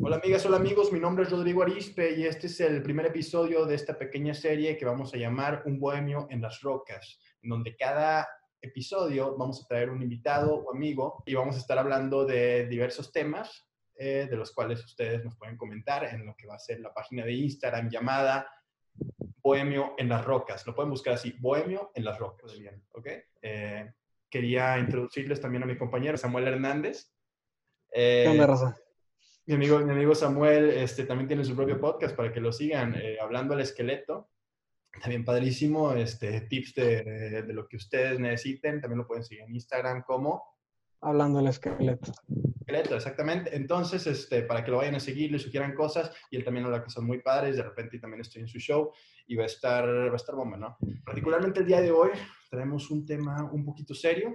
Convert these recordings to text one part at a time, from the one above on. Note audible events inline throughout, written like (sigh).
Hola amigas, hola amigos, mi nombre es Rodrigo Arispe y este es el primer episodio de esta pequeña serie que vamos a llamar Un Bohemio en las Rocas, en donde cada episodio vamos a traer un invitado o amigo y vamos a estar hablando de diversos temas eh, de los cuales ustedes nos pueden comentar en lo que va a ser la página de Instagram llamada Bohemio en las Rocas. Lo pueden buscar así, Bohemio en las Rocas. Bien, ¿ok? Eh, quería introducirles también a mi compañero Samuel Hernández. ¿Qué onda, Rosa? Mi amigo, mi amigo Samuel este, también tiene su propio podcast para que lo sigan, eh, hablando al esqueleto. También padrísimo, este, tips de, de, lo que ustedes necesiten. También lo pueden seguir en Instagram como... Hablando al esqueleto. Esqueleto, exactamente. Entonces, este, para que lo vayan a seguir, le sugieran cosas. Y él también habla cosas muy padres. De repente también estoy en su show y va a estar, va a estar bomba, ¿no? Particularmente el día de hoy traemos un tema un poquito serio.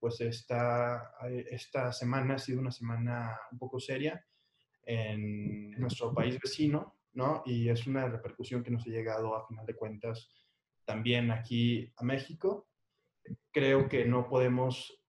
Pues esta, esta semana ha sido una semana un poco seria en nuestro país vecino, ¿no? Y es una repercusión que nos ha llegado a final de cuentas también aquí a México. Creo que no podemos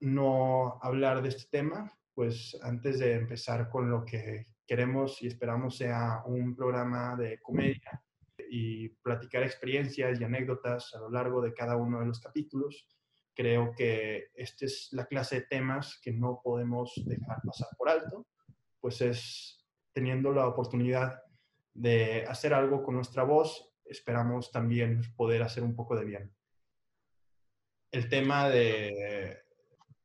no hablar de este tema, pues antes de empezar con lo que queremos y esperamos sea un programa de comedia y platicar experiencias y anécdotas a lo largo de cada uno de los capítulos, creo que esta es la clase de temas que no podemos dejar pasar por alto pues es teniendo la oportunidad de hacer algo con nuestra voz, esperamos también poder hacer un poco de bien. El tema de,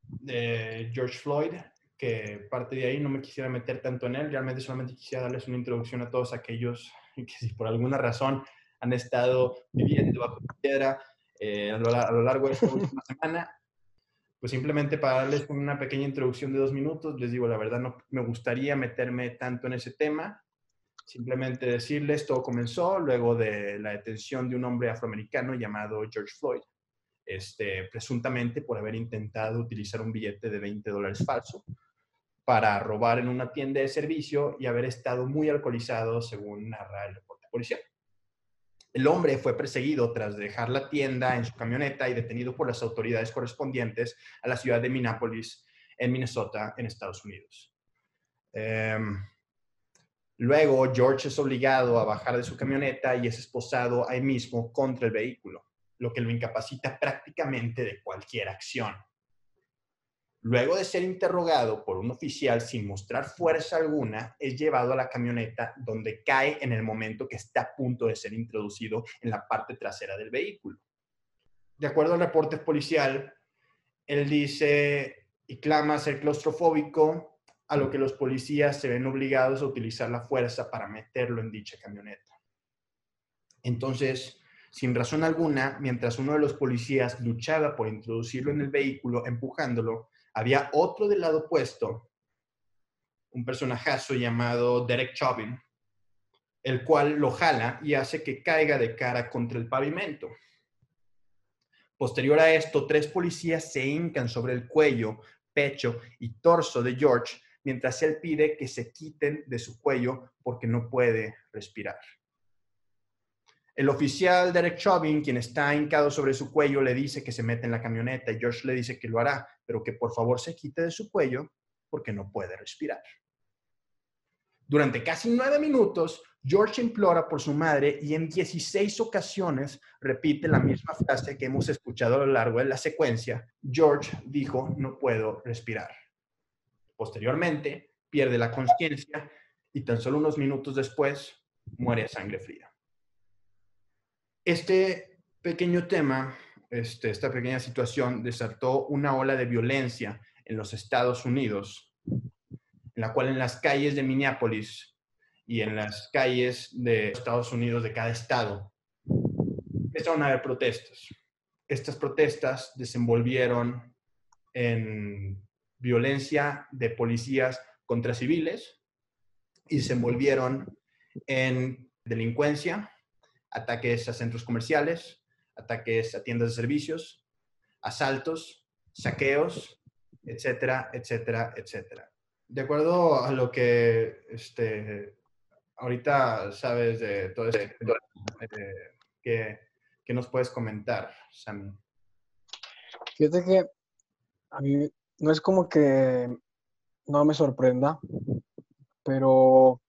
de George Floyd, que parte de ahí no me quisiera meter tanto en él, realmente solamente quisiera darles una introducción a todos aquellos (laughs) que si por alguna razón han estado viviendo bajo piedra eh, a, lo, a, lo, largo de esta última (laughs) semana pues simplemente para darles una pequeña introducción de dos minutos, les digo, la verdad no me gustaría meterme tanto en ese tema, simplemente decirles, todo comenzó luego de la detención de un hombre afroamericano llamado George Floyd, este, presuntamente por haber intentado utilizar un billete de 20 dólares falso para robar en una tienda de servicio y haber estado muy alcoholizado, según narra el reporte policial. El hombre fue perseguido tras dejar la tienda en su camioneta y detenido por las autoridades correspondientes a la ciudad de Minneapolis, en Minnesota, en Estados Unidos. Eh, luego, George es obligado a bajar de su camioneta y es esposado ahí mismo contra el vehículo, lo que lo incapacita prácticamente de cualquier acción. Luego de ser interrogado por un oficial sin mostrar fuerza alguna, es llevado a la camioneta donde cae en el momento que está a punto de ser introducido en la parte trasera del vehículo. De acuerdo al reporte policial, él dice y clama ser claustrofóbico, a lo que los policías se ven obligados a utilizar la fuerza para meterlo en dicha camioneta. Entonces, sin razón alguna, mientras uno de los policías luchaba por introducirlo en el vehículo, empujándolo, había otro del lado opuesto, un personajazo llamado Derek Chauvin, el cual lo jala y hace que caiga de cara contra el pavimento. Posterior a esto, tres policías se hincan sobre el cuello, pecho y torso de George mientras él pide que se quiten de su cuello porque no puede respirar. El oficial Derek Chauvin, quien está hincado sobre su cuello, le dice que se mete en la camioneta y George le dice que lo hará, pero que por favor se quite de su cuello porque no puede respirar. Durante casi nueve minutos, George implora por su madre y en 16 ocasiones repite la misma frase que hemos escuchado a lo largo de la secuencia. George dijo, no puedo respirar. Posteriormente, pierde la conciencia y tan solo unos minutos después muere a sangre fría. Este pequeño tema, este, esta pequeña situación, desató una ola de violencia en los Estados Unidos, en la cual en las calles de Minneapolis y en las calles de Estados Unidos de cada estado empezaron a haber protestas. Estas protestas desenvolvieron en violencia de policías contra civiles y desenvolvieron en delincuencia ataques a centros comerciales, ataques a tiendas de servicios, asaltos, saqueos, etcétera, etcétera, etcétera. De acuerdo a lo que este, ahorita sabes de todo esto, eh, ¿qué, ¿qué, nos puedes comentar, Sammy? Fíjate que a mí no es como que no me sorprenda, pero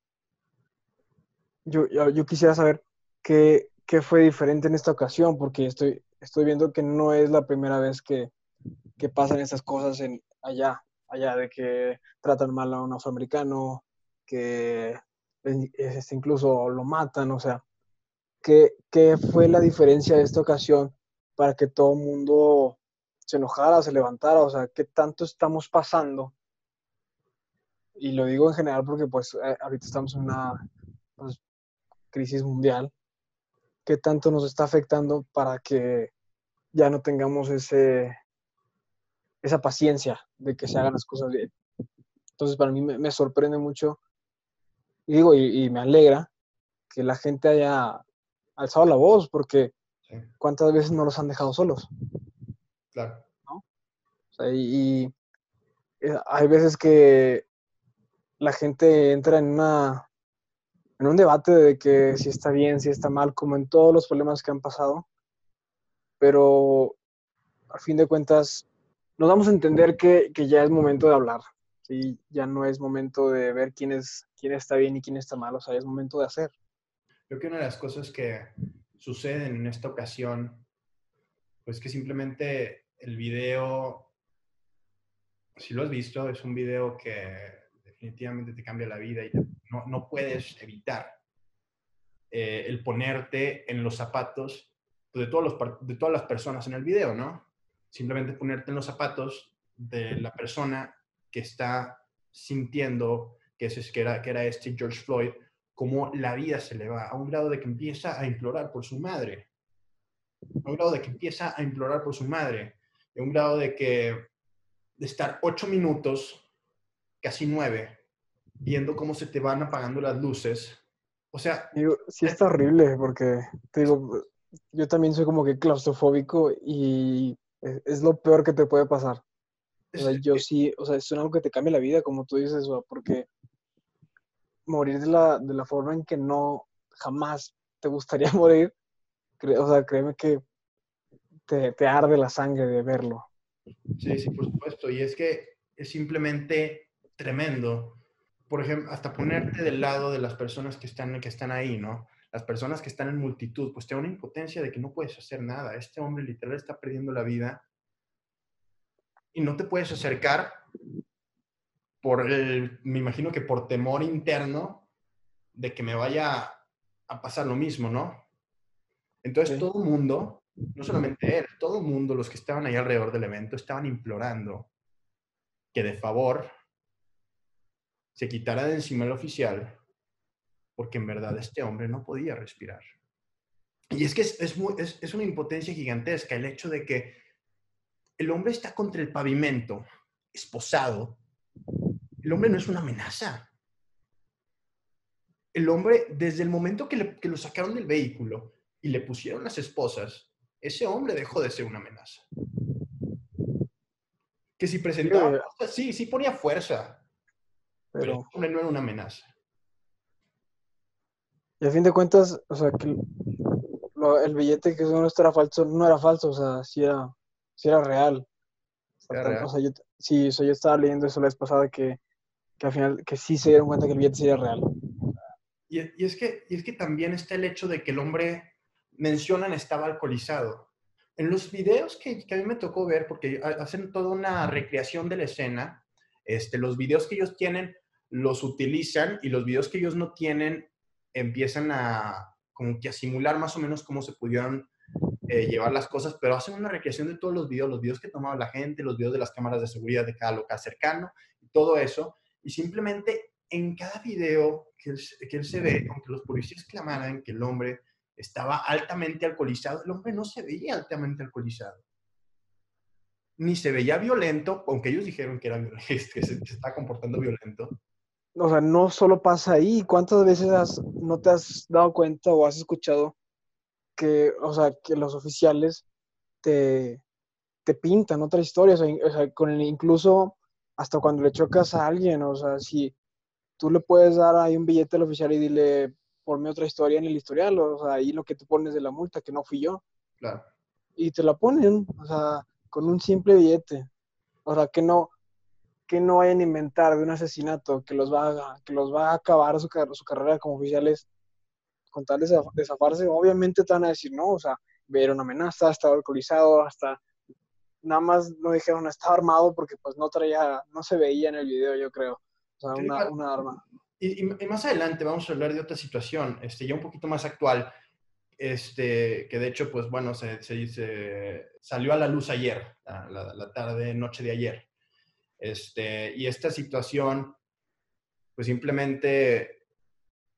yo, yo quisiera saber qué, qué, fue diferente en esta ocasión, porque estoy, estoy viendo que no es la primera vez que, que pasan esas cosas en, allá, allá de que tratan mal a un afroamericano, que incluso lo matan, o sea, ¿qué, ¿qué, fue la diferencia de esta ocasión para que todo el mundo se enojara, se levantara? O sea, ¿qué tanto estamos pasando? Y lo digo en general porque pues eh, ahorita estamos en una pues, crisis mundial. ¿Qué tanto nos está afectando para que ya no tengamos ese, esa paciencia de que se hagan las cosas bien? Entonces, para mí me sorprende mucho y digo, y, me alegra que la gente haya alzado la voz, porque ¿cuántas veces no los han dejado solos? Claro. ¿No? y, eh, hay veces que la gente entra en una en un debate de que si está bien, si está mal, como en todos los problemas que han pasado, pero a fin de cuentas nos vamos a entender que, que ya es momento de hablar, ¿sí? ya no es momento de ver quién, es, quién está bien y quién está mal, o sea, es momento de hacer. Creo que una de las cosas que suceden en esta ocasión, pues que simplemente el video, si lo has visto, es un video que definitivamente te cambia la vida y no, no puedes evitar eh, el ponerte en los zapatos de, todos los, de todas las personas en el video, ¿no? Simplemente ponerte en los zapatos de la persona que está sintiendo, que, es, que, era, que era este George Floyd, como la vida se le va a un grado de que empieza a implorar por su madre, a un grado de que empieza a implorar por su madre, a un grado de que de estar ocho minutos, casi nueve, viendo cómo se te van apagando las luces. O sea... Digo, sí está horrible porque, te digo, yo también soy como que claustrofóbico y es lo peor que te puede pasar. O sea, yo sí, o sea, es algo que te cambia la vida, como tú dices, porque morir de la, de la forma en que no jamás te gustaría (laughs) morir, o sea, créeme que te, te arde la sangre de verlo. Sí, sí, por supuesto. Y es que es simplemente tremendo. Por ejemplo, hasta ponerte del lado de las personas que están, que están ahí, ¿no? Las personas que están en multitud, pues te da una impotencia de que no puedes hacer nada. Este hombre literal está perdiendo la vida y no te puedes acercar por el, me imagino que por temor interno de que me vaya a pasar lo mismo, ¿no? Entonces todo el mundo, no solamente él, todo el mundo, los que estaban ahí alrededor del evento, estaban implorando que de favor se quitara de encima el oficial, porque en verdad este hombre no podía respirar. Y es que es, es una impotencia gigantesca el hecho de que el hombre está contra el pavimento, esposado, el hombre no es una amenaza. El hombre, desde el momento que, lo sacaron del vehículo y le pusieron las esposas, ese hombre dejó de ser una amenaza. Que si presentaba, sí, sí ponía fuerza, pero, hombre no era una amenaza. Y a fin de cuentas, o sea, que el billete que no era falso, no era falso, o sea, sí era si era real. O sea, yo, sí, yo estaba leyendo eso la vez pasada que, que al final, que sí se dieron cuenta que el billete sí era real. Y, y, es que, y es que también está el hecho de que el hombre, mencionan, estaba alcoholizado. En los videos que, que, a mí me tocó ver, porque hacen toda una recreación de la escena, este, los videos que ellos tienen los utilizan y los videos que ellos no tienen empiezan a como que a simular más o menos cómo se pudieron eh, llevar las cosas, pero hacen una recreación de todos los videos, los videos que tomaba la gente, los videos de las cámaras de seguridad de cada local cercano todo eso. Y simplemente en cada video que él, que él se ve, aunque los policías clamaran que el hombre estaba altamente alcoholizado, el hombre no se veía altamente alcoholizado. Ni se veía violento, aunque ellos dijeron que, era, (laughs) que se, se estaba comportando violento. O sea, no solo pasa ahí. ¿Cuántas veces no te has dado cuenta o has escuchado que, o sea, que los oficiales te, te pintan otras historias, o sea, con incluso hasta cuando le chocas a alguien, o sea, si tú le puedes dar ahí un billete al oficial y dile, ponme otra historia en el historial, o sea, ahí lo que tú pones de la multa, que no fui yo. Claro. Y te la ponen, o sea, con un simple billete. O sea, que no, que no vayan a inventar de un asesinato que los va a, que los va a acabar su, su carrera como oficiales con tal de obviamente te van a decir, no, o sea, ver una amenaza, estaba alcoholizado, hasta nada más no dijeron estaba armado porque pues no traía, no se veía en el video, yo creo, o sea, una, una arma. Y, y, más adelante vamos a hablar de otra situación, este, ya un poquito más actual, este, que de hecho, pues bueno, se, se, salió a la luz ayer, la, la, tarde, noche de ayer. Este, y esta situación, pues simplemente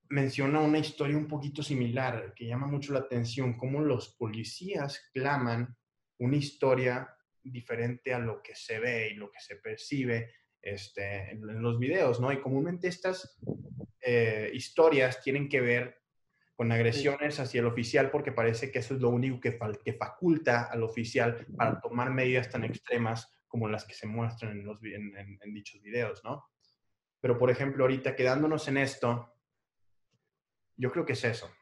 menciona una historia un poquito similar que llama mucho la atención, cómo los policías claman una historia diferente a lo que se ve y lo que se percibe este, en, los videos, ¿no? Y comúnmente estas eh, historias tienen que ver con agresiones hacia el oficial porque parece que eso es lo único que, que faculta al oficial para tomar medidas tan extremas como las que se muestran en, los, en, dichos videos, ¿no? Pero, por ejemplo, ahorita quedándonos en esto, yo creo que es eso.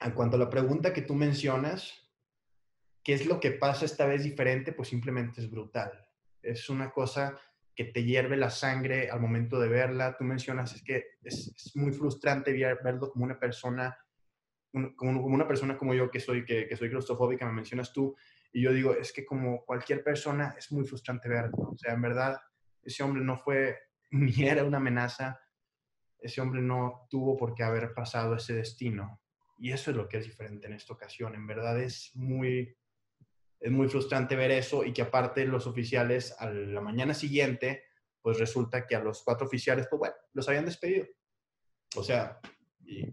En cuanto a la pregunta que tú mencionas, ¿qué es lo que pasa esta vez diferente? Pues simplemente es brutal. Es una cosa que te hierve la sangre al momento de verla. Tú mencionas, es que es, muy frustrante verlo como una persona como, una persona como yo que soy, que, que soy claustrofóbica, me mencionas tú, y yo digo, es que como cualquier persona es muy frustrante verlo. O sea, en verdad, ese hombre no fue (laughs) ni era una amenaza, ese hombre no tuvo por qué haber pasado ese destino. Y eso es lo que es diferente en esta ocasión. En verdad es muy, es muy frustrante ver eso y que aparte los oficiales a la mañana siguiente, pues resulta que a los cuatro oficiales, pues bueno, los habían despedido. O sea, y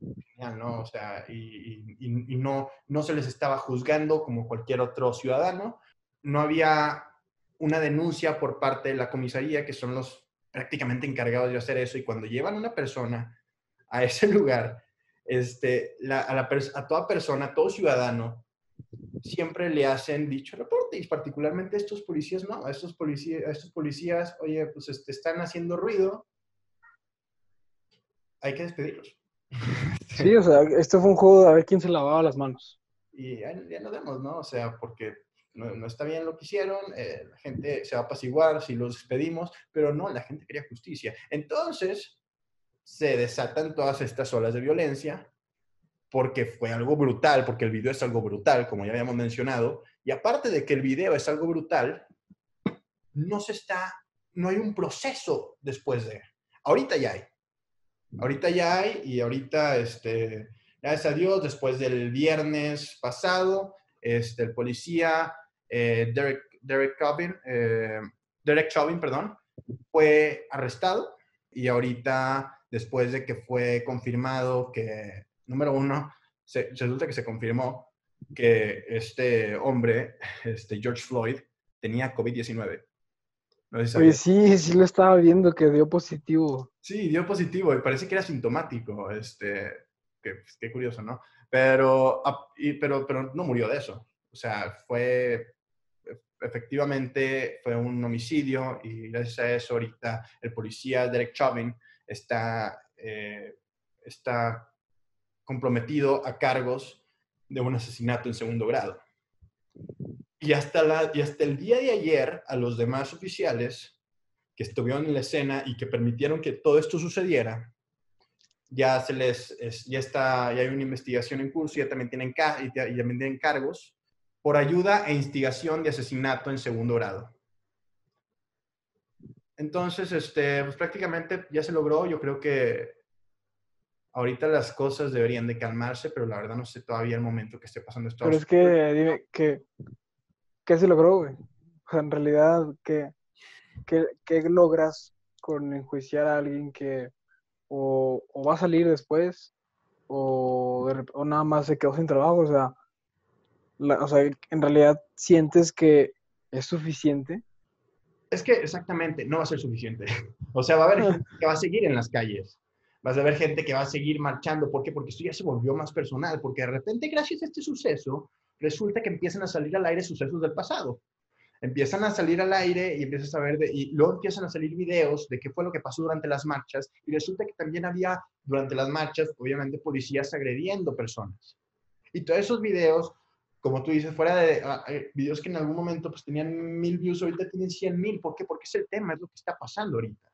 ¿no? O sea, y, no, no se les estaba juzgando como cualquier otro ciudadano. No había una denuncia por parte de la comisaría, que son los prácticamente encargados de hacer eso, y cuando llevan una persona a ese (laughs) lugar, este, a, a toda persona, a todo ciudadano, siempre le hacen dicho reporte, y particularmente estos policías, no, a estos policías, a estos policías oye, pues este, están haciendo ruido, hay que despedirlos. (laughs) Sí, o sea, esto fue un juego de a ver quién se lavaba las manos. Y ya, ya no vemos, ¿no? O sea, porque no, está bien lo que hicieron, eh, la gente se va a apaciguar si los despedimos, pero no, la gente quería justicia. Entonces, se desatan todas estas olas de violencia porque fue algo brutal, porque el video es algo brutal, como ya habíamos mencionado, y aparte de que el video es algo brutal, no se está, no hay un proceso después de. Ahorita ya hay. Ahorita ya hay y ahorita, este, gracias a Dios, después del viernes pasado, este, el policía eh, Derek, Derek Chauvin, eh, Derek Chauvin, perdón, fue arrestado y ahorita, después de que fue confirmado que, número uno, se, resulta que se confirmó que este hombre, este George Floyd, tenía COVID-19. Oye, sí, sí lo estaba viendo que dio positivo. Sí, dio positivo y parece que era sintomático. Este, pues, qué curioso, ¿no? Pero, pero, pero no murió de eso. O sea, fue, efectivamente, fue un homicidio y gracias a eso ahorita el policía Derek Chauvin está, eh, está comprometido a cargos de un asesinato en segundo grado. Y hasta, la, y hasta el día de ayer, a los demás oficiales que estuvieron en la escena y que permitieron que todo esto sucediera, ya se les, ya está, ya hay una investigación en curso, ya también tienen, y también tienen cargos por ayuda e instigación de asesinato en segundo grado. Entonces, este, pues prácticamente ya se logró. Yo creo que ahorita las cosas deberían de calmarse, pero la verdad no sé todavía el momento que esté pasando esto. Pero es que, dime, que ¿qué se logró, güey? O en realidad, ¿qué, qué, logras con enjuiciar a alguien que o, va a salir después o, nada más se quedó sin trabajo? O sea, o sea, en realidad sientes que es suficiente. Es que exactamente, no va a ser suficiente. (laughs) O sea, va a haber gente que va a seguir en las calles. Vas a ver gente que va a seguir marchando. ¿Por qué? Porque esto ya se volvió más personal. Porque de repente, gracias a este suceso, resulta que empiezan a salir al aire sucesos del pasado. Empiezan a salir al aire y empiezas a ver, de, y luego empiezan a salir videos de qué fue lo que pasó durante las marchas, y resulta que también había durante las marchas, obviamente, policías agrediendo personas. Y todos esos videos como tú dices, fuera de ah, eh, videos que en algún momento pues tenían mil views, ahorita tienen 100 mil. ¿Por qué? Porque es el tema, es lo que está pasando ahorita.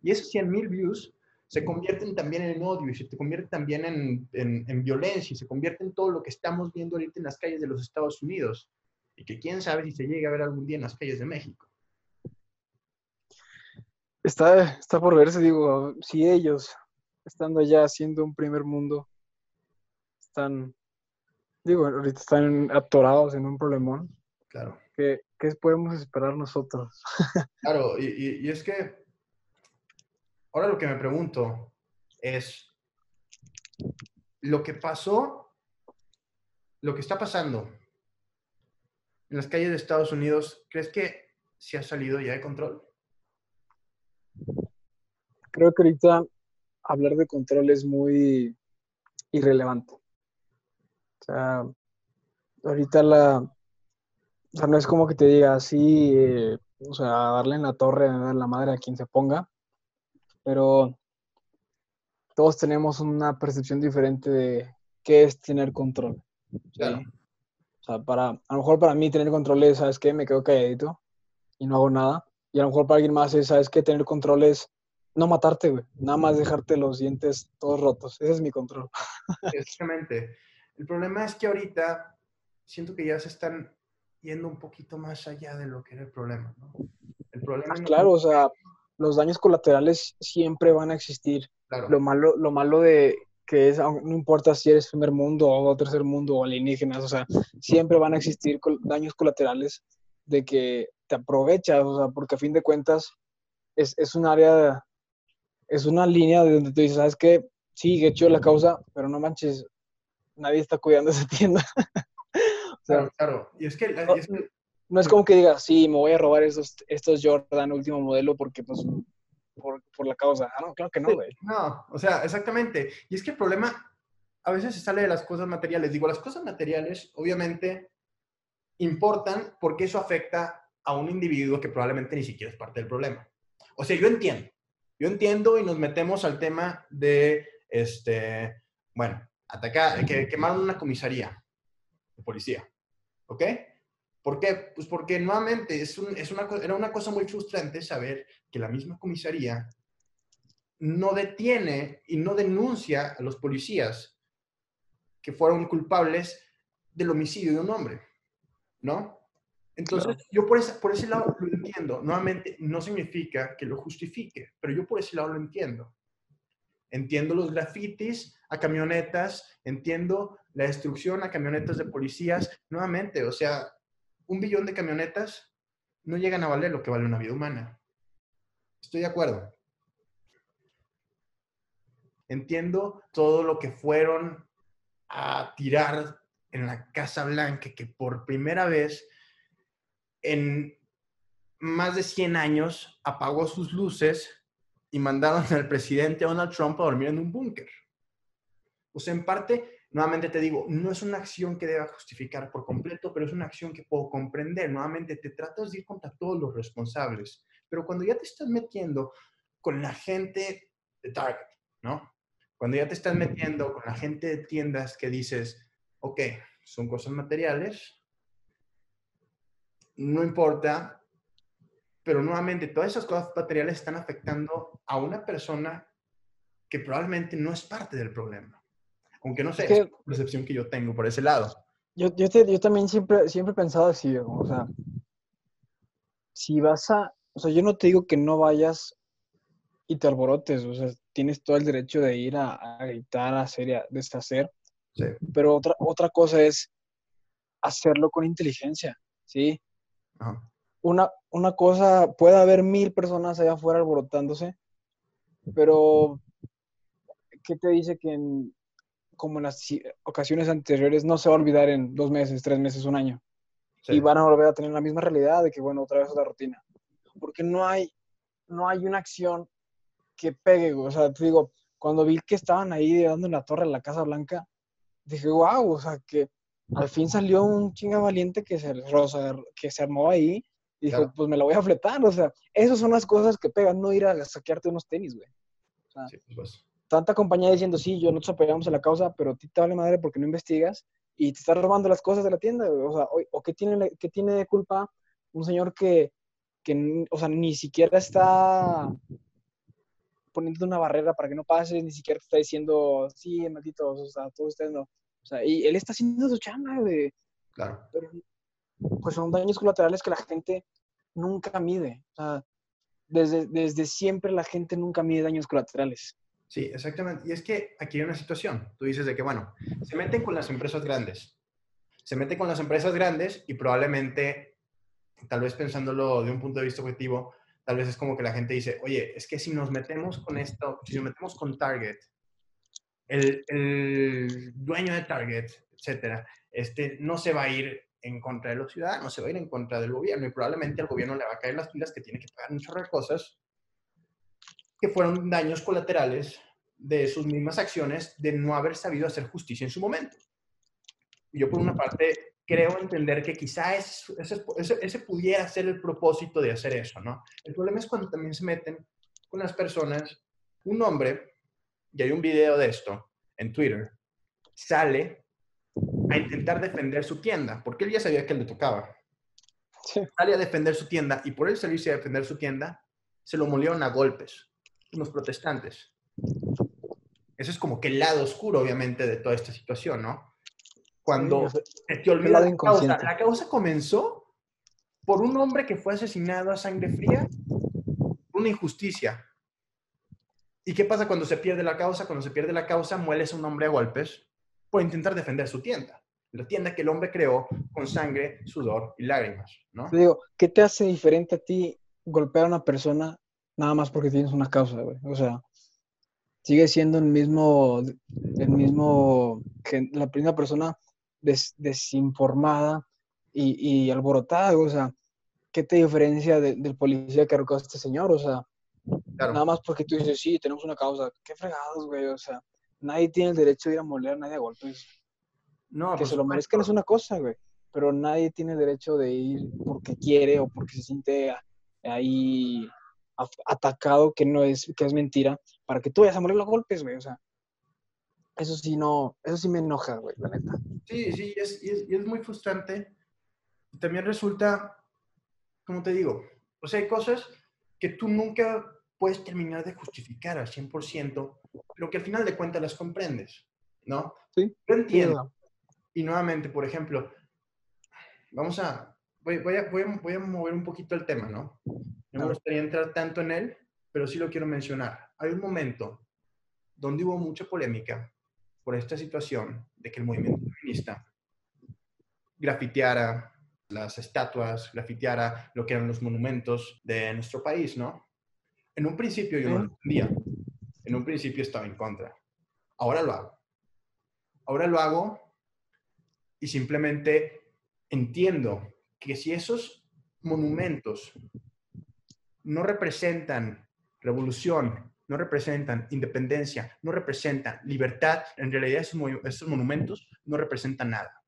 Y esos 100 mil views se convierten también en odio y se convierten también en, en, en, violencia y se convierten en todo lo que estamos viendo ahorita en las calles de los Estados Unidos y que quién sabe si se llegue a ver algún día en las calles de México. Está, está por verse, digo, si ellos, estando allá haciendo un primer mundo, están Digo, ahorita están atorados en un problemón. Claro. ¿Qué, qué podemos esperar nosotros? (laughs) claro, y, y, es que ahora lo que me pregunto es, lo que pasó, lo que está pasando en las calles de Estados Unidos, ¿crees que se ha salido ya de control? Creo que ahorita hablar de control es muy irrelevante. O sea, ahorita la, o sea, no es como que te diga así, eh, o sea, darle en la torre, a la madre a quien se ponga, pero todos tenemos una percepción diferente de qué es tener control. O sea, para, a lo mejor para mí tener control es, ¿sabes qué? Me quedo calladito y no hago nada. Y a lo mejor para alguien más es, ¿sabes qué? Tener control es no matarte, güey. Nada más dejarte los dientes todos rotos. Ese es mi control. (laughs) Exactamente. El problema es que ahorita siento que ya se están yendo un poquito más allá de lo que era el problema, ¿no? El problema ah, claro, o sea, los daños colaterales siempre van a existir. Lo malo, lo malo de que es, no importa si eres primer mundo o tercer mundo o alienígenas, o sea, siempre van a existir daños colaterales de que te aprovechas, o sea, porque a fin de cuentas es, es un área, es una línea de donde tú dices, ¿sabes qué? Sí, he hecho la causa, pero no manches, nadie está cuidando esa tienda. (laughs) claro, claro. Y es que, no, es como que diga, sí, me voy a robar estos, estos Jordan último modelo porque, pues, por, por la causa. Ah, no, claro que no, güey. no, o sea, exactamente. Y es que el problema a veces se sale de las cosas materiales. Digo, las cosas materiales, obviamente, importan porque eso afecta a un individuo que probablemente ni siquiera es parte del problema. O sea, yo entiendo. Yo entiendo y nos metemos al tema de, este, bueno, atacar, que quemaron una comisaría de policía. ¿Ok? ¿Por qué? Pues porque nuevamente es, es una, era una cosa muy frustrante saber que la misma comisaría no detiene y no denuncia a los policías que fueron culpables del homicidio de un hombre, ¿no? Entonces, yo por ese, por ese lado lo entiendo. Nuevamente, no significa que lo justifique, pero yo por ese lado lo entiendo. Entiendo los grafitis a camionetas, entiendo la destrucción a camionetas de policías. Nuevamente, o sea, un billón de camionetas no llegan a valer lo que vale una vida humana. Estoy de acuerdo. Entiendo todo lo que fueron a tirar en la Casa Blanca, que por primera vez en más de 100 años apagó sus luces y mandaron al presidente Donald Trump a dormir en un búnker. O sea, en parte, nuevamente te digo, no es una acción que deba justificar por completo, pero es una acción que puedo comprender. Nuevamente, te tratas de ir contra todos los responsables. Pero cuando ya te estás metiendo con la gente de Target, ¿no? Cuando ya te estás metiendo con la gente de tiendas que dices, ok, son cosas materiales, no importa, pero nuevamente todas esas cosas materiales están afectando a una persona que probablemente no es parte del problema. Aunque no sé, es, la percepción que yo tengo por ese lado. Yo, yo, yo también siempre, siempre he pensado así, o sea, si vas a, o sea, yo no te digo que no vayas y te alborotes, o sea, tienes todo el derecho de ir a, a gritar, a hacer, a deshacer, sí. pero otra, otra cosa es hacerlo con inteligencia, ¿sí? Ajá una, una cosa, puede haber mil personas allá afuera alborotándose, pero ¿qué te dice que en, como en las ocasiones anteriores no se va a olvidar en dos meses, tres meses, un año? Y van a volver a tener la misma realidad de que, bueno, otra vez es la rutina. Porque no hay, no hay una acción que pegue, o sea, te digo, cuando vi que estaban ahí dando en la torre a la Casa Blanca, dije, wow, o sea, que al fin salió un chinga valiente que se, que se armó ahí y dijo, pues me la voy a fletar, o sea, esas son las cosas que pegan, no ir a saquearte unos tenis, güey. O sea, sí, pues. Tanta compañía diciendo, sí, yo nosotros apoyamos a la causa, pero a ti te vale madre porque no investigas. y te está robando las cosas de la tienda. O sea, o, o ¿qué, tiene, ¿qué tiene de culpa un señor que, que, o sea, ni siquiera está poniendo una barrera para que no pases, ni siquiera te está diciendo, sí, malditos, o sea, todos ustedes no. O sea, y él está haciendo su chamba, güey. Claro. Pero, pues son daños colaterales que la gente nunca mide. O sea, desde, desde siempre la gente nunca mide daños colaterales. Sí, exactamente. Y es que aquí hay una situación. Tú dices de que, bueno, se meten con las empresas grandes. Se meten con las empresas grandes y probablemente, tal vez pensándolo de un punto de vista objetivo, tal vez es como que la gente dice, oye, es que si nos metemos con esto, si nos metemos con Target, el, dueño de Target, etcétera, este, no se va a ir en contra de los ciudadanos, se va a ir en contra del gobierno y probablemente al gobierno le va a caer las pilas que tiene que pagar de cosas que fueron daños colaterales de sus mismas acciones de no haber sabido hacer justicia en su momento. Yo por una parte creo entender que quizá ese, ese, ese, pudiera ser el propósito de hacer eso, ¿no? El problema es cuando también se meten con las personas, un hombre, y hay un video de esto en Twitter, sale a intentar defender su tienda, porque él ya sabía que le tocaba. Sí. Sale a defender su tienda y por él salirse a defender su tienda, se lo molieron a golpes unos protestantes. Ese es como que el lado oscuro, obviamente, de toda esta situación, ¿no? Cuando Sí, se te olvida la causa. La causa comenzó por un hombre que fue asesinado a sangre fría, por una injusticia. ¿Y qué pasa cuando se pierde la causa? Cuando se pierde la causa, mueles a un hombre a golpes por intentar defender su tienda. La tienda que el hombre creó con sangre, sudor y lágrimas, ¿no? Te digo, ¿qué te hace diferente a ti golpear a una persona nada más porque tienes una causa, güey? O sea, sigue siendo el mismo, el mismo, la primera persona des- desinformada y, y alborotada, güey. o sea, ¿qué te diferencia de- del policía que arrojó a este señor? O sea, Claro. nada más porque tú dices, sí, tenemos una causa. ¿Qué fregados, güey? O sea, nadie tiene el derecho de ir a moler a nadie a golpes. No, que se lo merezcan es una cosa, güey. Pero nadie tiene el derecho de ir porque quiere o porque se siente ahí atacado, que no es, que es mentira, para que tú vayas a morir los golpes, güey. O sea, eso sí no, eso sí me enoja, güey, la neta. Sí, sí, es, y es, y es muy frustrante. También resulta, como te digo, o sea, hay cosas que tú nunca puedes terminar de justificar al 100%, pero que al final de cuentas las comprendes, ¿no? Sí, Yo entiendo. Y nuevamente, por ejemplo, vamos a, voy, voy a, voy a, voy a mover un poquito el tema, ¿no? No me gustaría entrar tanto en él, pero sí lo quiero mencionar. Hay un momento donde hubo mucha polémica por esta situación de que el movimiento feminista grafiteara las estatuas, grafiteara lo que eran los monumentos de nuestro país, ¿no? En un principio yo no lo entendía. En un principio estaba en contra. Ahora lo hago. Ahora lo hago y simplemente entiendo que si esos monumentos no representan revolución, no representan independencia, no representan libertad, en realidad esos, mo- esos monumentos no representan nada.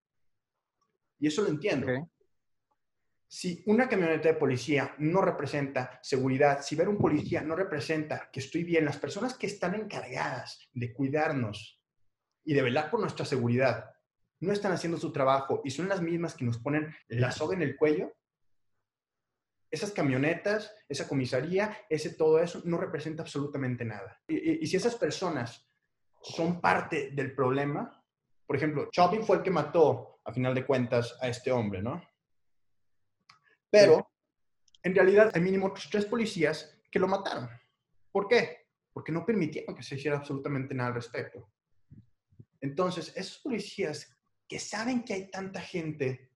Y eso lo entiendo. Si una camioneta de policía no representa seguridad, si ver un policía no representa que estoy bien, las personas que están encargadas de cuidarnos y de velar por nuestra seguridad no están haciendo su trabajo y son las mismas que nos ponen la soga en el cuello, esas camionetas, esa comisaría, ese todo eso no representa absolutamente nada. Y, si esas personas son parte del problema, por ejemplo, Chauvin fue el que mató, a final de cuentas, a este hombre, ¿no? Pero, en realidad, hay mínimo tres policías que lo mataron. ¿Por qué? Porque no permitieron que se hiciera absolutamente nada al respecto. Entonces, esos policías que saben que hay tanta gente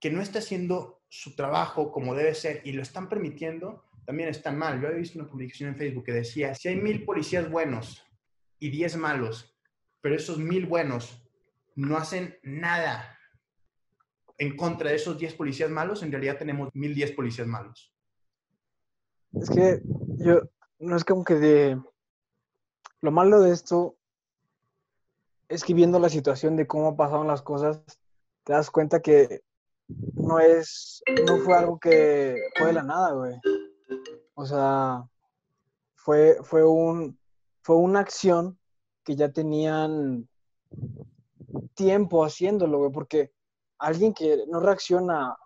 que no está haciendo su trabajo como debe ser y lo están permitiendo, también están mal. Yo había visto una publicación en Facebook que decía, si hay mil policías buenos y diez malos, pero esos mil buenos no hacen nada en contra de esos 10 policías malos, en realidad tenemos 1010 policías malos. Es que yo, no es como que de... Lo malo de esto es que viendo la situación de cómo pasaron las cosas, te das cuenta que no es, no fue algo que fue de la nada, güey. O sea, fue, fue un, fue una acción que ya tenían tiempo haciéndolo, güey, porque alguien que no reacciona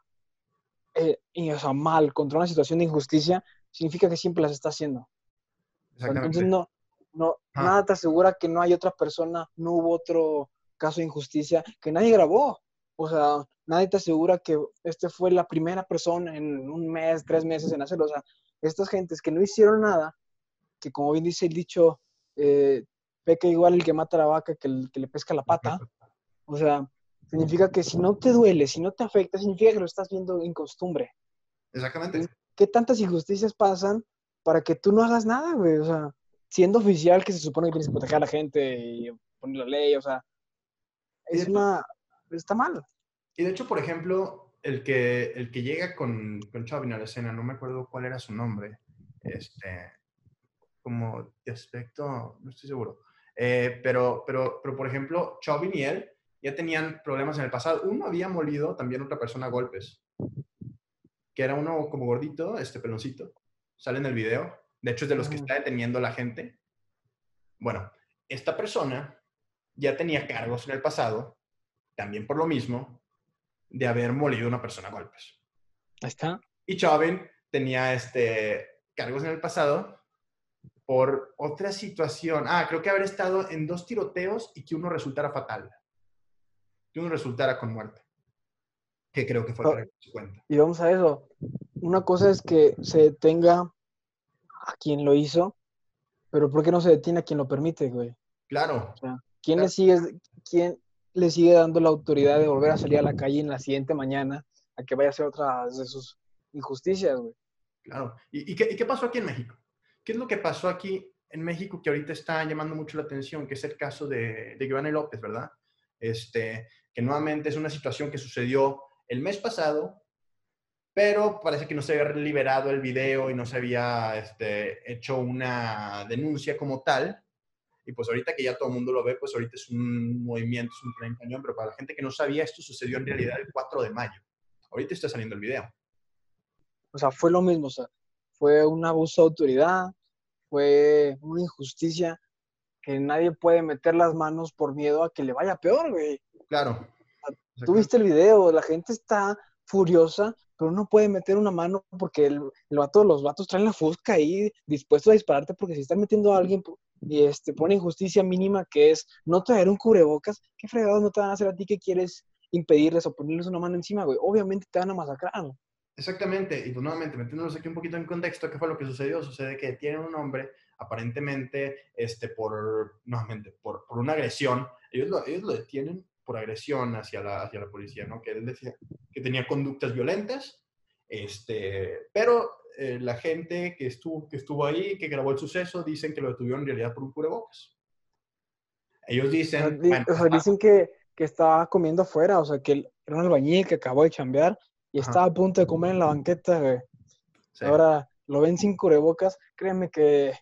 eh, o sea, mal contra una situación de injusticia, significa que siempre las está haciendo. Entonces no, no, nada te asegura que no hay otra persona, no hubo otro caso de injusticia que nadie grabó. O sea, nadie te asegura que este fue la primera persona en un mes, tres meses en hacerlo. O sea, estas gentes que no hicieron nada, que como bien dice el dicho, eh, peca igual el que mata a la vaca que el que le pesca la pata. O sea, significa que si no te duele, si no te afecta, significa que lo estás viendo en costumbre. Exactamente. ¿Qué tantas injusticias pasan para que tú no hagas nada, güey? O sea, siendo oficial que se supone que tienes que proteger a la gente y poner la ley, o sea, es una... está mal. Y de hecho, por ejemplo, el que, el que llega con, con Chauvin a la escena, no me acuerdo cuál era su nombre, este, como de aspecto, no estoy seguro, eh, pero, pero, pero, por ejemplo, Chauvin y él ya tenían problemas en el pasado. Uno había molido también a otra persona a golpes, que era uno como gordito, este peloncito, sale en el video, de hecho es de los que está deteniendo la gente. Bueno, esta persona ya tenía cargos en el pasado, también por lo mismo, de haber molido a una persona a golpes. Ahí está. Y Chauvin tenía este, cargos en el pasado por otra situación. Ah, creo que haber estado en dos tiroteos y que uno resultara fatal. Que uno resultara con muerte. Que creo que fue para su cuenta. Y vamos a eso. Una cosa es que se detenga a quien lo hizo, pero ¿por qué no se detiene a quien lo permite, güey? Claro. O sea, ¿quién, Le sigue, ¿quién le sigue dando la autoridad de volver a salir a la calle en la siguiente mañana a que vaya a hacer otras de sus injusticias? Claro. ¿Y, qué, ¿Y, qué, pasó aquí en México? ¿Qué es lo que pasó aquí en México que ahorita está llamando mucho la atención? Que es el caso de, de Giovanni López, ¿verdad? Este, que nuevamente es una situación que sucedió el mes pasado, pero parece que no se había liberado el video y no se había este, hecho una denuncia como tal. Y pues ahorita que ya todo el mundo lo ve, pues ahorita es un movimiento, es un tren cañón, pero para la gente que no sabía, esto sucedió en realidad el 4 de mayo. Ahorita está saliendo el video. O sea, fue lo mismo, o sea, fue un abuso de autoridad, fue una injusticia que nadie puede meter las manos por miedo a que le vaya peor, güey. Claro. Tú viste el video, la gente está furiosa, pero no puede meter una mano porque el, el vato, los vatos traen la fusca ahí dispuestos a dispararte porque si están metiendo a alguien y este, pone injusticia mínima que es no traer un cubrebocas, ¿qué fregados no te van a hacer a ti que quieres impedirles o ponerles una mano encima, güey? Obviamente te van a masacrar. Exactamente, y pues nuevamente, metiéndonos aquí un poquito en contexto, ¿qué fue lo que sucedió? Sucede que tienen un hombre, aparentemente, este, por, nuevamente, por, por una agresión, ellos lo, ellos lo detienen por agresión hacia la, hacia la policía, ¿no? Que él decía que tenía conductas violentas, este, pero eh, la gente que estuvo, que estuvo ahí, que grabó el suceso, dicen que lo detuvieron en realidad por un cubrebocas. Ellos dicen... O sea, dicen que, que estaba comiendo afuera, o sea, que era un albañil que acabó de chambear y estaba a punto de comer en la banqueta, güey. Ahora lo ven sin cubrebocas, créeme que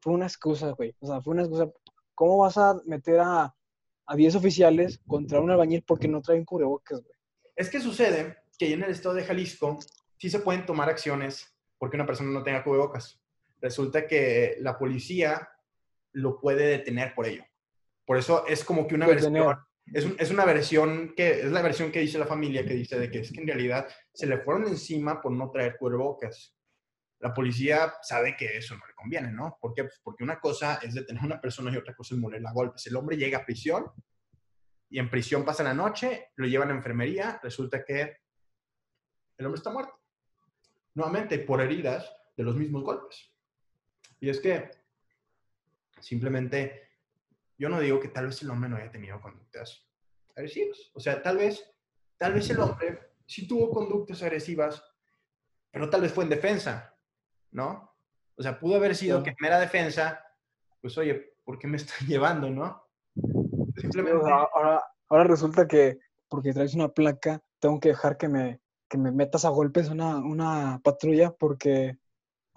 fue una excusa, güey. O sea, fue una excusa. ¿Cómo vas a meter a, a 10 oficiales contra un albañil porque no traen cubrebocas, güey? Es que sucede que en el estado de Jalisco sí se pueden tomar acciones porque una persona no tenga cubrebocas. Resulta que la policía lo puede detener por ello. Por eso es como que una versión es, es, una versión que es la versión que dice la familia, que dice de que es que en realidad se le fueron encima por no traer cubrebocas. La policía sabe que eso no le conviene, ¿no? ¿Por qué? Pues porque una cosa es detener a una persona y otra cosa es molerla a golpes. El hombre llega a prisión y en prisión pasa la noche, lo llevan a enfermería, resulta que el hombre está muerto. Nuevamente por heridas de los mismos golpes. Y es que simplemente yo no digo que tal vez el hombre no haya tenido conductas agresivas. O sea, tal vez, tal vez el hombre sí tuvo conductas agresivas, pero tal vez fue en defensa, ¿no? O sea, pudo haber sido que en mera defensa, pues oye, ¿por qué me están (laughs) llevando, no? Simplemente... Ahora, ahora resulta que porque traes una placa, tengo que dejar que me, que me metas a golpes una, una patrulla porque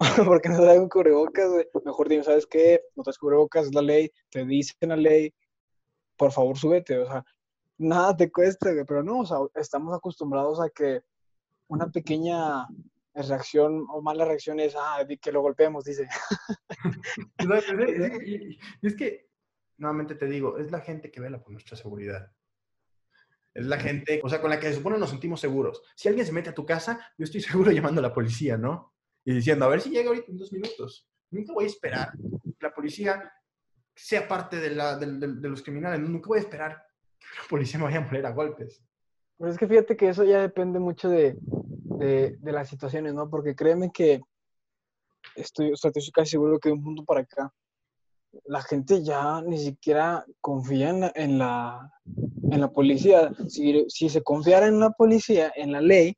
(laughs) porque no traigo cubrebocas, güey. Mejor dime, ¿sabes qué? No traes cubrebocas, es la ley, te dicen la ley, por favor, súbete, o sea, nada te cuesta, güey, pero no, o sea, estamos acostumbrados a que una pequeña reacción o mala reacción es, ah, que lo golpeemos, dice. (laughs) (laughs) es que, nuevamente te digo, es la gente que vela por nuestra seguridad. Es la gente, o sea, con la que se nos sentimos seguros. Si alguien se mete a tu casa, yo estoy (laughs) seguro llamando a la policía, ¿no? Y diciendo, a ver si llega ahorita en dos minutos. Nunca voy a esperar que la policía sea parte de, los criminales. Nunca voy a esperar que la policía me vaya a moler a golpes. Pues es que fíjate que eso ya depende mucho de, las situaciones, ¿no? Porque créeme que estoy, o casi seguro que de un punto para acá, la gente ya ni siquiera confía en la, en la policía. Si, si, se confiara en la policía, en la ley,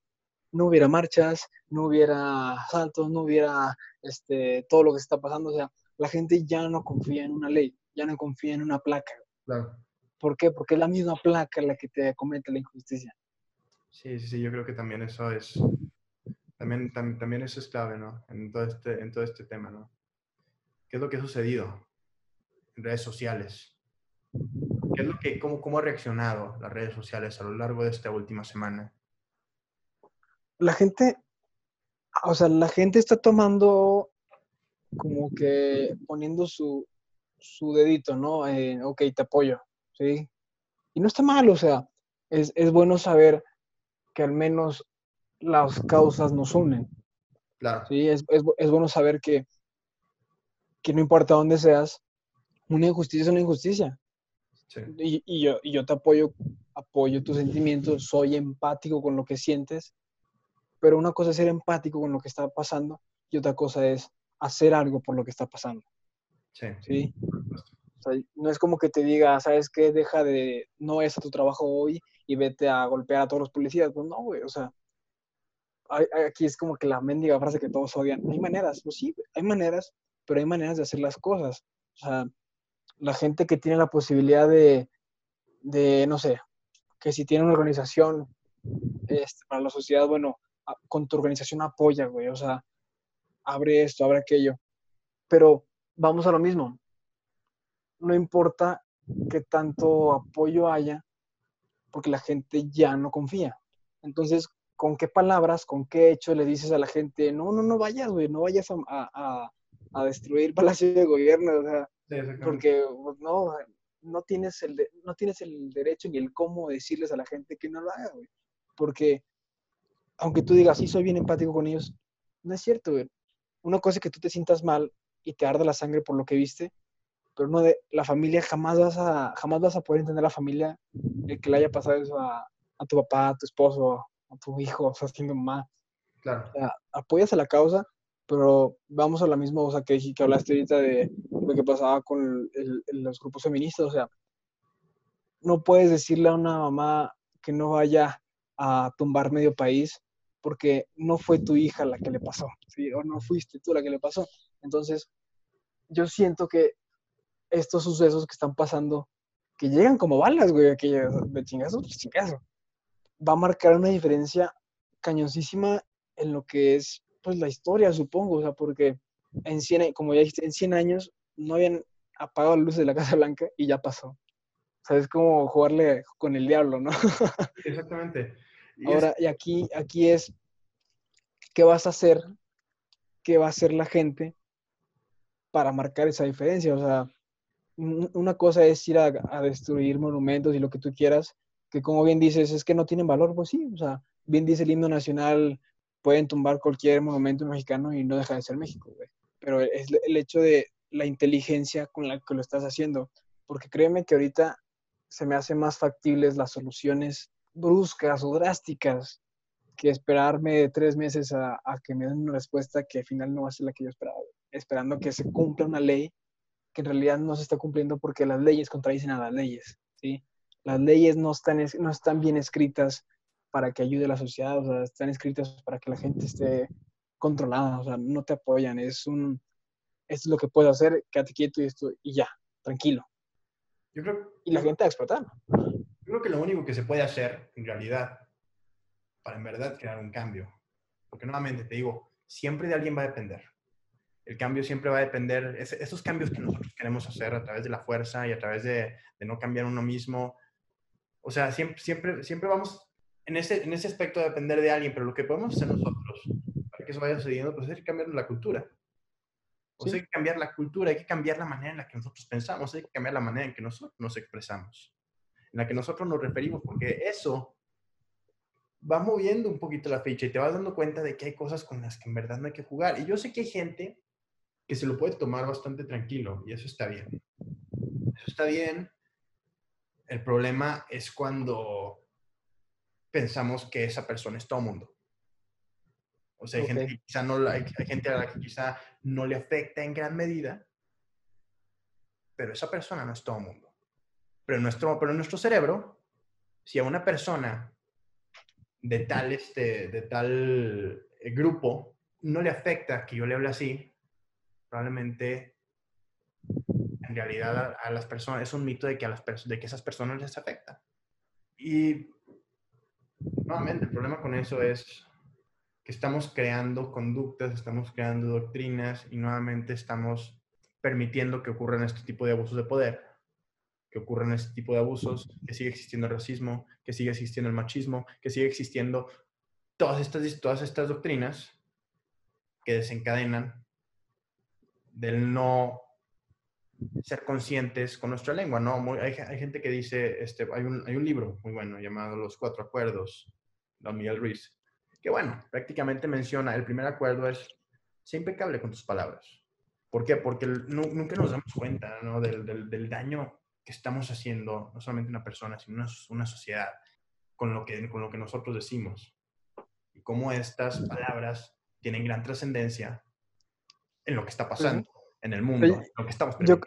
no hubiera marchas, no hubiera asaltos, no hubiera este, todo lo que está pasando. O sea, la gente ya no confía en una ley, ya no confía en una placa. Claro. ¿Por qué? Porque es la misma placa la que te comete la injusticia. Sí, sí, sí, yo creo que también eso es, también, también, también eso es clave, ¿no? En todo, este, en todo este tema, ¿no? ¿Qué es lo que ha sucedido en redes sociales? ¿Qué es lo que, cómo, cómo ha reaccionado las redes sociales a lo largo de esta última semana? La gente, o sea, la gente está tomando como que poniendo su, su dedito, ¿no? Eh, ok, te apoyo, ¿sí? Y no está mal, o sea, es, es bueno saber que al menos las causas nos unen. Claro. Sí, es, es, es, bueno saber que, que no importa dónde seas, una injusticia es una injusticia. Sí. Y, y, yo, y yo te apoyo, apoyo tus sentimientos, soy empático con lo que sientes, pero una cosa es ser empático con lo que está pasando y otra cosa es hacer algo por lo que está pasando. Sí. ¿Sí? O sea, no es como que te diga, ¿sabes qué? Deja de, no es a tu trabajo hoy y vete a golpear a todos los policías. Pues no, güey, o sea, hay, aquí es como que la mendiga frase que todos odian. Hay maneras, pues sí, hay maneras, pero hay maneras de hacer las cosas. O sea, la gente que tiene la posibilidad de, de no sé, que si tiene una organización este, para la sociedad, bueno, con tu organización apoya, güey, o sea, abre esto, abre aquello. Pero vamos a lo mismo. No importa qué tanto apoyo haya, porque la gente ya no confía. Entonces, ¿con qué palabras, con qué hecho le dices a la gente, no, no, no vayas, güey, no vayas a, a, a destruir Palacio de Gobierno? O sea, Sí, porque pues, no, no, tienes el de, no tienes el derecho ni el cómo decirles a la gente que no lo haga, güey. Porque, aunque tú digas, sí, soy bien empático con ellos, no es cierto, güey. Una cosa es que tú te sientas mal y te arda la sangre por lo que viste, pero no de la familia, jamás vas a, jamás vas a poder entender a la familia el que le haya pasado eso a, a tu papá, a tu esposo, a tu hijo, o sea, siendo mamá. Claro. O sea, apoyas a la causa, pero vamos a la misma, o sea, que, que hablaste ahorita de lo que pasaba con el, el, los grupos feministas, o sea, no puedes decirle a una mamá que no vaya a tumbar medio país porque no fue tu hija la que le pasó, ¿sí? o no fuiste tú la que le pasó. Entonces, yo siento que estos sucesos que están pasando, que llegan como balas, güey, que de chingazo, pues chingazo, va a marcar una diferencia cañoncísima en lo que es pues la historia, supongo, o sea, porque en 100, como ya dijiste, en 100 años no habían apagado las luces de la Casa Blanca y ya pasó. O sea, es como jugarle con el diablo, ¿no? (laughs) Exactamente. Y Ahora, es... y aquí, aquí es, ¿qué vas a hacer? ¿Qué va a hacer la gente para marcar esa diferencia? O sea, una cosa es ir a, a destruir monumentos y lo que tú quieras, que como bien dices, es que no tienen valor, pues sí, o sea, bien dice el himno nacional, pueden tumbar cualquier monumento mexicano y no deja de ser México, güey. Pero es el hecho de la inteligencia con la que lo estás haciendo. Porque créeme que ahorita se me hacen más factibles las soluciones bruscas o drásticas que esperarme tres meses a, a, que me den una respuesta que al final no va a ser la que yo esperaba. Esperando que se cumpla una ley que en realidad no se está cumpliendo porque las leyes contradicen a las leyes, ¿sí? Las leyes no están, no están bien escritas para que ayude a la sociedad, o sea, están escritas para que la gente esté controlada, o sea, no te apoyan, es un, esto es lo que puedo hacer, quédate quieto y esto, y ya, tranquilo. Yo creo, y la gente va a explotar. Yo creo que lo único que se puede hacer, en realidad, para en verdad crear un cambio, porque nuevamente te digo, siempre de alguien va a depender. El cambio siempre va a depender, es, esos cambios que nosotros queremos hacer a través de la fuerza y a través de, de no cambiar uno mismo, o sea, siempre, siempre, siempre vamos en ese, en ese aspecto de depender de alguien, pero lo que podemos hacer nosotros para que eso vaya sucediendo, pues es ir cambiando la cultura. O O sea, hay que cambiar la cultura, hay que cambiar la manera en la que nosotros pensamos, hay que cambiar la manera en que nosotros nos expresamos, en la que nosotros nos referimos, porque eso va moviendo un poquito la ficha y te vas dando cuenta de que hay cosas con las que en verdad no hay que jugar. Y yo sé que hay gente que se lo puede tomar bastante tranquilo y eso está bien. Eso está bien. El problema es cuando pensamos que esa persona es todo mundo. O sea, hay, gente que quizá no, hay, hay gente a la que quizá no le afecta en gran medida, pero esa persona no es todo mundo. Pero nuestro, pero en nuestro cerebro, si a una persona de tal, este, de tal eh, grupo no le afecta que yo le hable así, probablemente en realidad a, las personas, es un mito de que, a las de que esas personas les afecta. Y nuevamente el problema con eso es que estamos creando conductas, estamos creando doctrinas y nuevamente estamos permitiendo que ocurran este tipo de abusos de poder que ocurren este tipo de abusos, que sigue existiendo el racismo, que sigue existiendo el machismo, que sigue existiendo todas estas, todas estas doctrinas que desencadenan del no ser conscientes con nuestra lengua, ¿no? hay, gente que dice, este, hay, un, hay un libro muy bueno llamado Los Cuatro Acuerdos, de Miguel Ruiz, que bueno, prácticamente menciona, el primer acuerdo es, ser impecable con tus palabras. ¿Por qué? Porque nunca nos damos cuenta ¿no? del, del, del, daño que estamos haciendo, no solamente una persona, sino una, una sociedad, con lo, que, con lo que nosotros decimos. Y cómo estas palabras tienen gran trascendencia en lo que está pasando, en el mundo, en lo que estamos yo,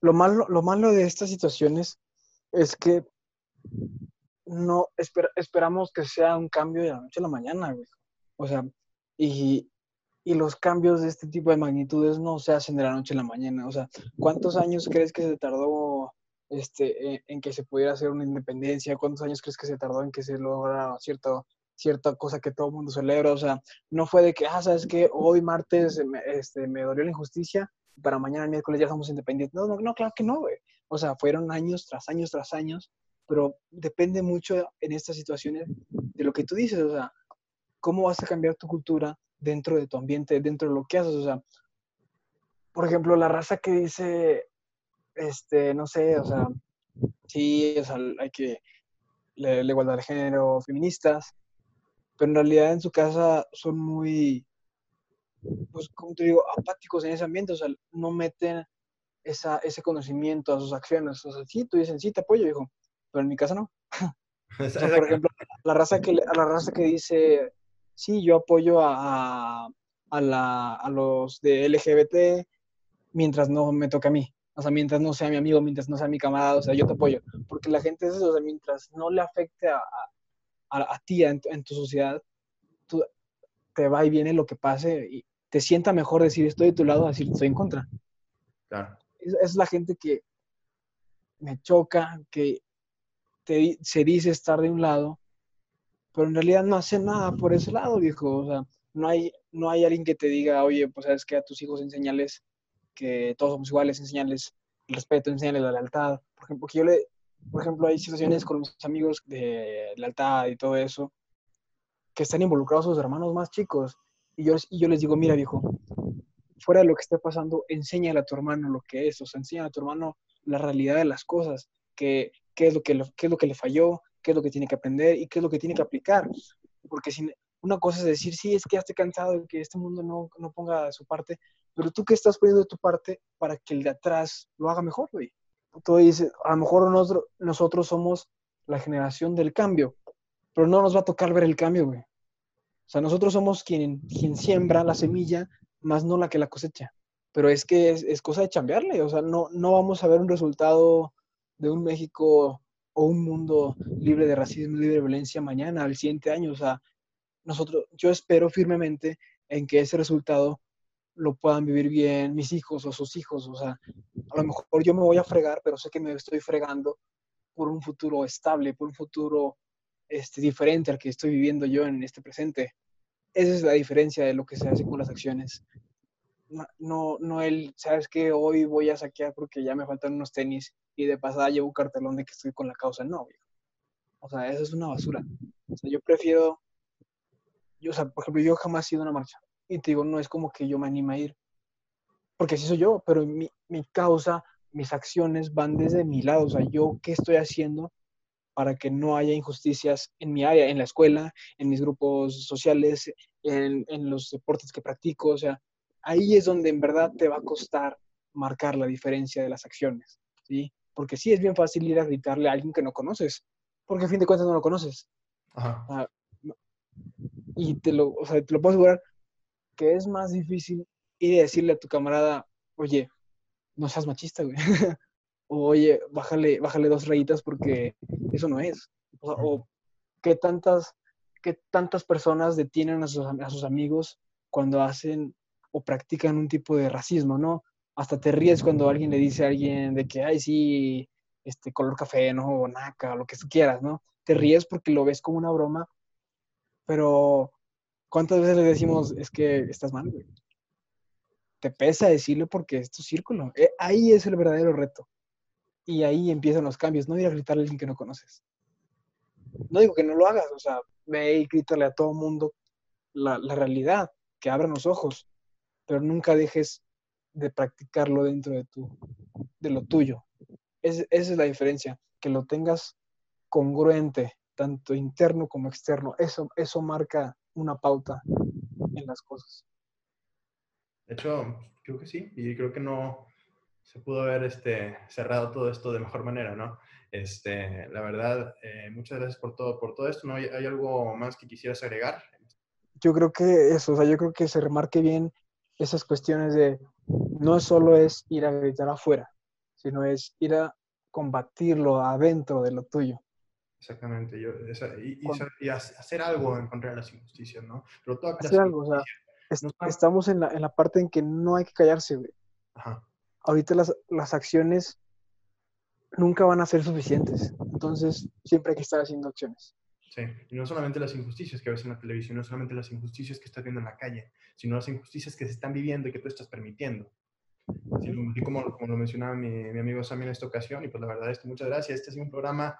lo, malo, lo malo de estas situaciones es que no esperamos que sea un cambio de la noche a la mañana, güey. O sea, y, y los cambios de este tipo de magnitudes no se hacen de la noche a la mañana. O sea, ¿cuántos años crees que se tardó este, en, que se pudiera hacer una independencia? ¿Cuántos años crees que se tardó en que se lograra cierto, cierta cosa que todo el mundo celebra? O sea, no fue de que, ah, sabes que hoy martes me, este, me dolió la injusticia, para mañana miércoles ya somos independientes. No, no, no claro que no, güey. O sea, fueron años tras años tras años, pero depende mucho en estas situaciones de lo que tú dices, o sea, cómo vas a cambiar tu cultura dentro de tu ambiente, dentro de lo que haces, o sea, por ejemplo, la raza que dice, este, no sé, o sea, sí, o sea, hay que la, igualdad de género, feministas, pero en realidad en su casa son muy, pues, como te digo, apáticos en ese ambiente, o sea, no meten esa, ese conocimiento a sus acciones. O sea, sí, tú dicen, sí, te apoyo, hijo, pero en mi casa no. (laughs) o sea, por ejemplo, la raza que, la raza que dice, sí, yo apoyo a, a, la, a los de LGBT mientras no me toque a mí. O sea, mientras no sea mi amigo, mientras no sea mi camarada, o sea, yo te apoyo. Porque la gente es eso, o sea, mientras no le afecte a, a, a ti, en, en, tu sociedad, tú, te va y viene lo que pase y te sienta mejor decir estoy de tu lado, decir estoy en contra. Claro. Es, es la gente que me choca, que te, se dice estar de un lado, pero en realidad no hace nada por ese lado, viejo. O sea, no hay, no hay alguien que te diga, oye, pues sabes que a tus hijos enseñales que todos somos iguales, enseñarles el respeto, enseñarles la lealtad. Por ejemplo, que yo le, por ejemplo, hay situaciones con mis amigos de lealtad y todo eso, que están involucrados sus hermanos más chicos. Y yo, y yo les digo, mira, viejo, fuera de lo que esté pasando, enséñale a tu hermano lo que es, o sea, enséñale a tu hermano la realidad de las cosas, que, qué, es lo que qué es lo que le falló, qué es lo que tiene que aprender y qué es lo que tiene que aplicar. Porque si, una cosa es decir, sí, es que ya estoy cansado de que este mundo no, no ponga su parte, pero tú qué estás poniendo de tu parte para que el de atrás lo haga mejor, güey. Tú dices, a lo mejor nosotros, nosotros somos la generación del cambio, pero no nos va a tocar ver el cambio, güey. O sea, nosotros somos quien, quien siembra la semilla, más no la que la cosecha. Pero es que es, es cosa de chambearle, o sea, no, no vamos a ver un resultado de un México o un mundo libre de racismo, libre de violencia mañana, al siguiente año. O sea, nosotros, yo espero firmemente en que ese resultado lo puedan vivir bien mis hijos o sus hijos. O sea, a lo mejor yo me voy a fregar, pero sé que me estoy fregando por un futuro estable, por un futuro este, diferente al que estoy viviendo yo en este presente. Esa es la diferencia de lo que se hace con las acciones. No, no, no el, sabes que hoy voy a saquear porque ya me faltan unos tenis y de pasada llevo un cartelón de que estoy con la causa. No, O sea, eso es una basura. O sea, yo prefiero, yo, o sea, por ejemplo, yo jamás he ido a una marcha y te digo, no es como que yo me anime a ir. porque así soy yo, pero mi, mi causa, mis acciones van desde mi lado, o sea, yo qué estoy haciendo para que no haya injusticias en mi área, en la escuela, en mis grupos sociales, en, en, los deportes que practico. O sea, ahí es donde en verdad te va a costar marcar la diferencia de las acciones, ¿sí? Porque sí es bien fácil ir a gritarle a alguien que no conoces, porque a fin de cuentas no lo conoces. Ajá. Y te lo, o sea, te lo puedo asegurar que es más difícil ir a decirle a tu camarada, oye, no seas machista, güey. (laughs) o, oye, bájale, bájale dos rayitas porque eso no es. O, qué tantas, qué tantas personas detienen a sus, a sus amigos cuando hacen o practican un tipo de racismo, ¿no? Hasta te ríes cuando alguien le dice a alguien de que, ay, sí, este color café, ¿no? O naca, lo que tú quieras, ¿no? Te ríes porque lo ves como una broma, pero ¿cuántas veces le decimos, es que estás mal? Te pesa decirlo porque es tu círculo. Eh, ahí es el verdadero reto. Y ahí empiezan los cambios. No ir a gritarle a alguien que no conoces. No digo que no lo hagas, o sea, ve y grítale a todo mundo la, la realidad, que abran los ojos, pero nunca dejes de practicarlo dentro de, tu, de lo tuyo. esa es la diferencia, que lo tengas congruente, tanto interno como externo. Eso, eso marca una pauta en las cosas. De hecho, creo que sí, y creo que no, se pudo haber este, cerrado todo esto de mejor manera, ¿no? Este, la verdad, eh, muchas gracias por todo, por todo esto. ¿no? ¿Hay, algo más que quisieras agregar? Yo creo que eso, o sea, yo creo que se remarque bien esas cuestiones de no solo es ir a gritar afuera, sino es ir a combatirlo adentro de lo tuyo. Exactamente, yo, y, hacer algo en contra de las injusticias, ¿no? Pero hacer algo, o sea, estamos en la, en la parte en que no hay que callarse, güey. Ajá ahorita las, las acciones nunca van a ser suficientes. Entonces, siempre hay que estar haciendo acciones. Sí, y no solamente las injusticias que ves en la televisión, no solamente las injusticias que estás viendo en la calle, sino las injusticias que se están viviendo y que tú estás permitiendo. Así como, como lo mencionaba mi, mi, amigo Sammy en esta ocasión, y pues la verdad es que muchas gracias. Este ha sido un programa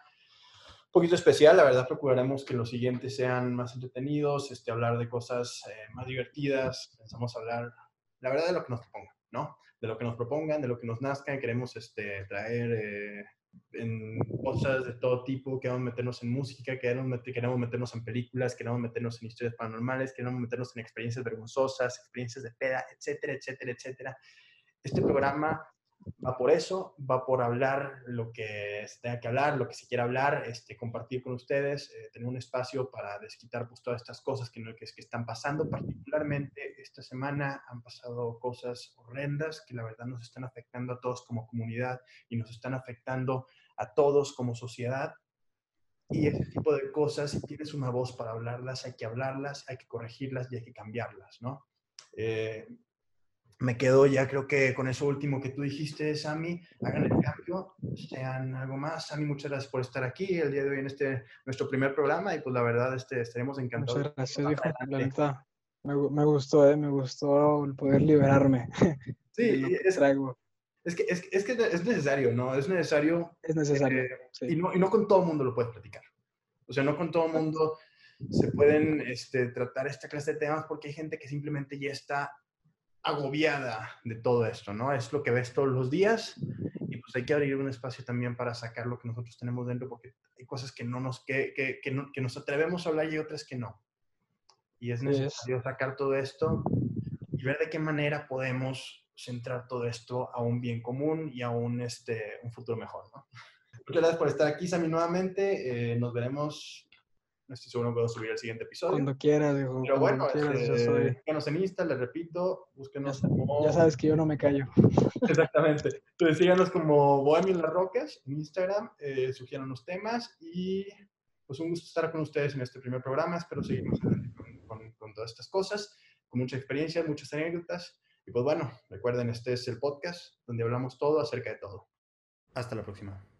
un poquito especial, la verdad procuraremos que los siguientes sean más entretenidos, este, hablar de cosas eh, más divertidas, pensamos hablar, la verdad, de lo que nos propongan, ¿no? de lo que nos propongan, de lo que nos nazcan. Queremos este, traer eh, en cosas de todo tipo, queremos meternos en música, queremos, queremos meternos en películas, queremos meternos en historias paranormales, queremos meternos en experiencias vergonzosas, experiencias de peda, etcétera, etcétera, etcétera. Este programa va por eso, va por hablar lo que se tenga que hablar, lo que se quiera hablar, este, compartir con ustedes, eh, tener un espacio para desquitar pues, todas estas cosas que, que, que, están pasando. Particularmente esta semana han pasado cosas horrendas que la verdad nos están afectando a todos como comunidad y nos están afectando a todos como sociedad. Y ese tipo de cosas, si tienes una voz para hablarlas, hay que hablarlas, hay que corregirlas y hay que cambiarlas, ¿no? Eh, me quedo ya creo que con eso último que tú dijiste, Sami, hagan el cambio, sean algo más. Sami, muchas gracias por estar aquí el día de hoy en este nuestro primer programa y pues la verdad este, estaremos encantados. Muchas gracias, hijo, me, me, gustó, eh, me gustó el poder liberarme. (laughs) Sí, es, es, que, es, es, que es necesario, ¿no? Es necesario. Es necesario. Eh, y, no, y no con todo el mundo lo puedes platicar. O sea, no con todo el mundo se pueden este, tratar esta clase de temas porque hay gente que simplemente ya está agobiada de todo esto, ¿no? Es lo que ves todos los días y pues hay que abrir un espacio también para sacar lo que nosotros tenemos dentro porque hay cosas que no nos, que, que, que, no, que nos atrevemos a hablar y otras que no. Y es necesario sacar todo esto y ver de qué manera podemos centrar todo esto a un bien común y a un, este, un futuro mejor, ¿no? Muchas gracias por estar aquí, Sami, nuevamente. Eh, nos veremos no estoy seguro puedo subir el siguiente episodio. Cuando quieras. Pero bueno, este, búsquenos en Insta, les repito, búsquenos ya, como... Ya sabes que yo no me callo. (laughs) Exactamente. Entonces síganos como Bohemio Las Rocas en Instagram, eh, sugieran los temas y pues un gusto estar con ustedes en este primer programa. Espero más adelante con, con todas estas cosas, con mucha experiencia, muchas anécdotas. Y pues bueno, recuerden, este es el podcast donde hablamos todo acerca de todo. Hasta la próxima.